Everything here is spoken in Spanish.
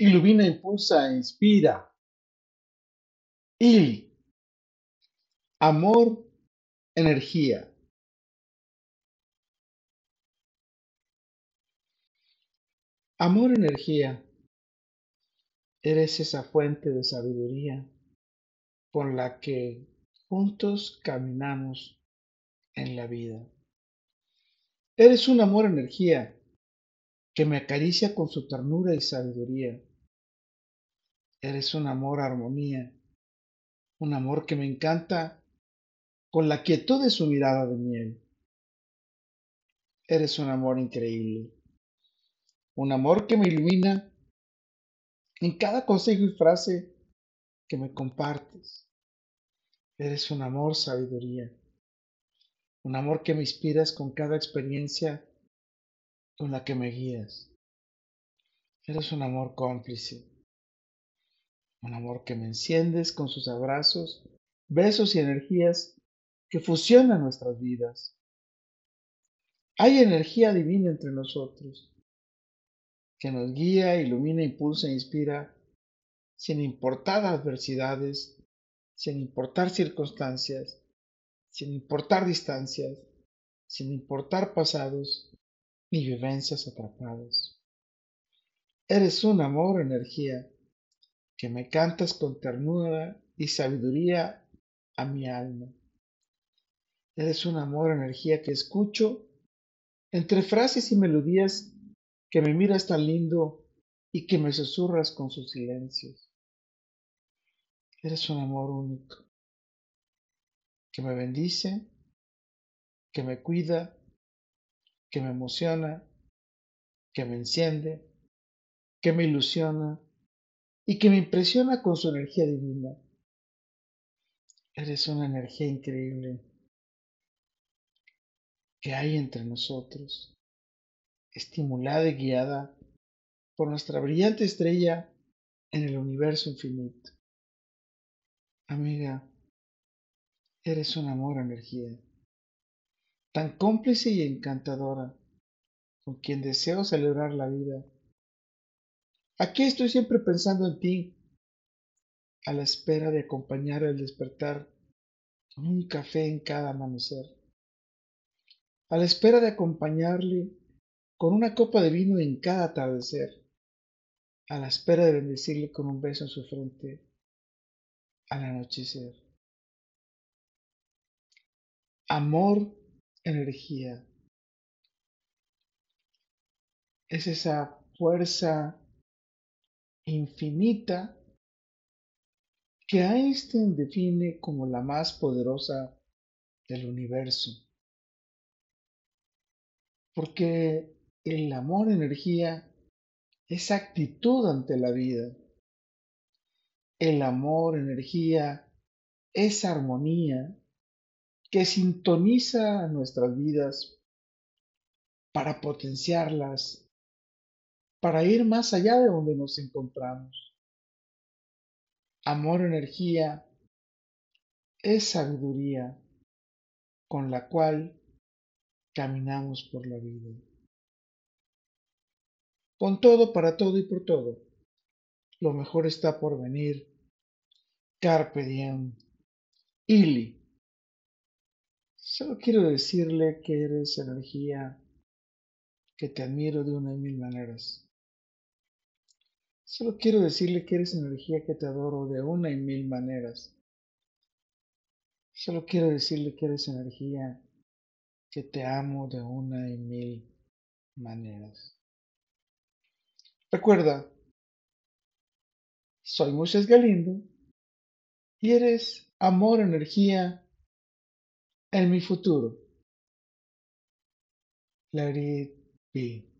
ilumina, impulsa, inspira. Y amor, energía. Amor, energía. Eres esa fuente de sabiduría con la que juntos caminamos en la vida. Eres un amor, energía que me acaricia con su ternura y sabiduría. Eres un amor, armonía, un amor que me encanta con la quietud de su mirada de miel. Eres un amor increíble, un amor que me ilumina en cada consejo y frase que me compartes. Eres un amor, sabiduría, un amor que me inspiras con cada experiencia con la que me guías. Eres un amor cómplice, un amor que me enciendes con sus abrazos, besos y energías que fusionan nuestras vidas. Hay energía divina entre nosotros que nos guía, ilumina, impulsa e inspira sin importar adversidades, sin importar circunstancias, sin importar distancias, sin importar pasados ni vivencias atrapadas. Eres un amor, energía, que me cantas con ternura y sabiduría a mi alma. Eres un amor, energía que escucho entre frases y melodías que me miras tan lindo y que me susurras con sus silencios. Eres un amor único, que me bendice, que me cuida que me emociona, que me enciende, que me ilusiona y que me impresiona con su energía divina. Eres una energía increíble que hay entre nosotros, estimulada y guiada por nuestra brillante estrella en el universo infinito. Amiga, eres un amor energía tan cómplice y encantadora, con quien deseo celebrar la vida. Aquí estoy siempre pensando en ti, a la espera de acompañar el despertar con un café en cada amanecer, a la espera de acompañarle con una copa de vino en cada atardecer, a la espera de bendecirle con un beso en su frente al anochecer. Amor energía. Es esa fuerza infinita que Einstein define como la más poderosa del universo. Porque el amor energía es actitud ante la vida. El amor energía es armonía que sintoniza nuestras vidas para potenciarlas, para ir más allá de donde nos encontramos. Amor, energía, es sabiduría con la cual caminamos por la vida. Con todo, para todo y por todo, lo mejor está por venir. Carpe diem. Ili. Solo quiero decirle que eres energía, que te admiro de una y mil maneras. Solo quiero decirle que eres energía que te adoro de una y mil maneras. Solo quiero decirle que eres energía que te amo de una y mil maneras. Recuerda, soy Moisés Galindo y eres amor, energía en mi futuro. Let it.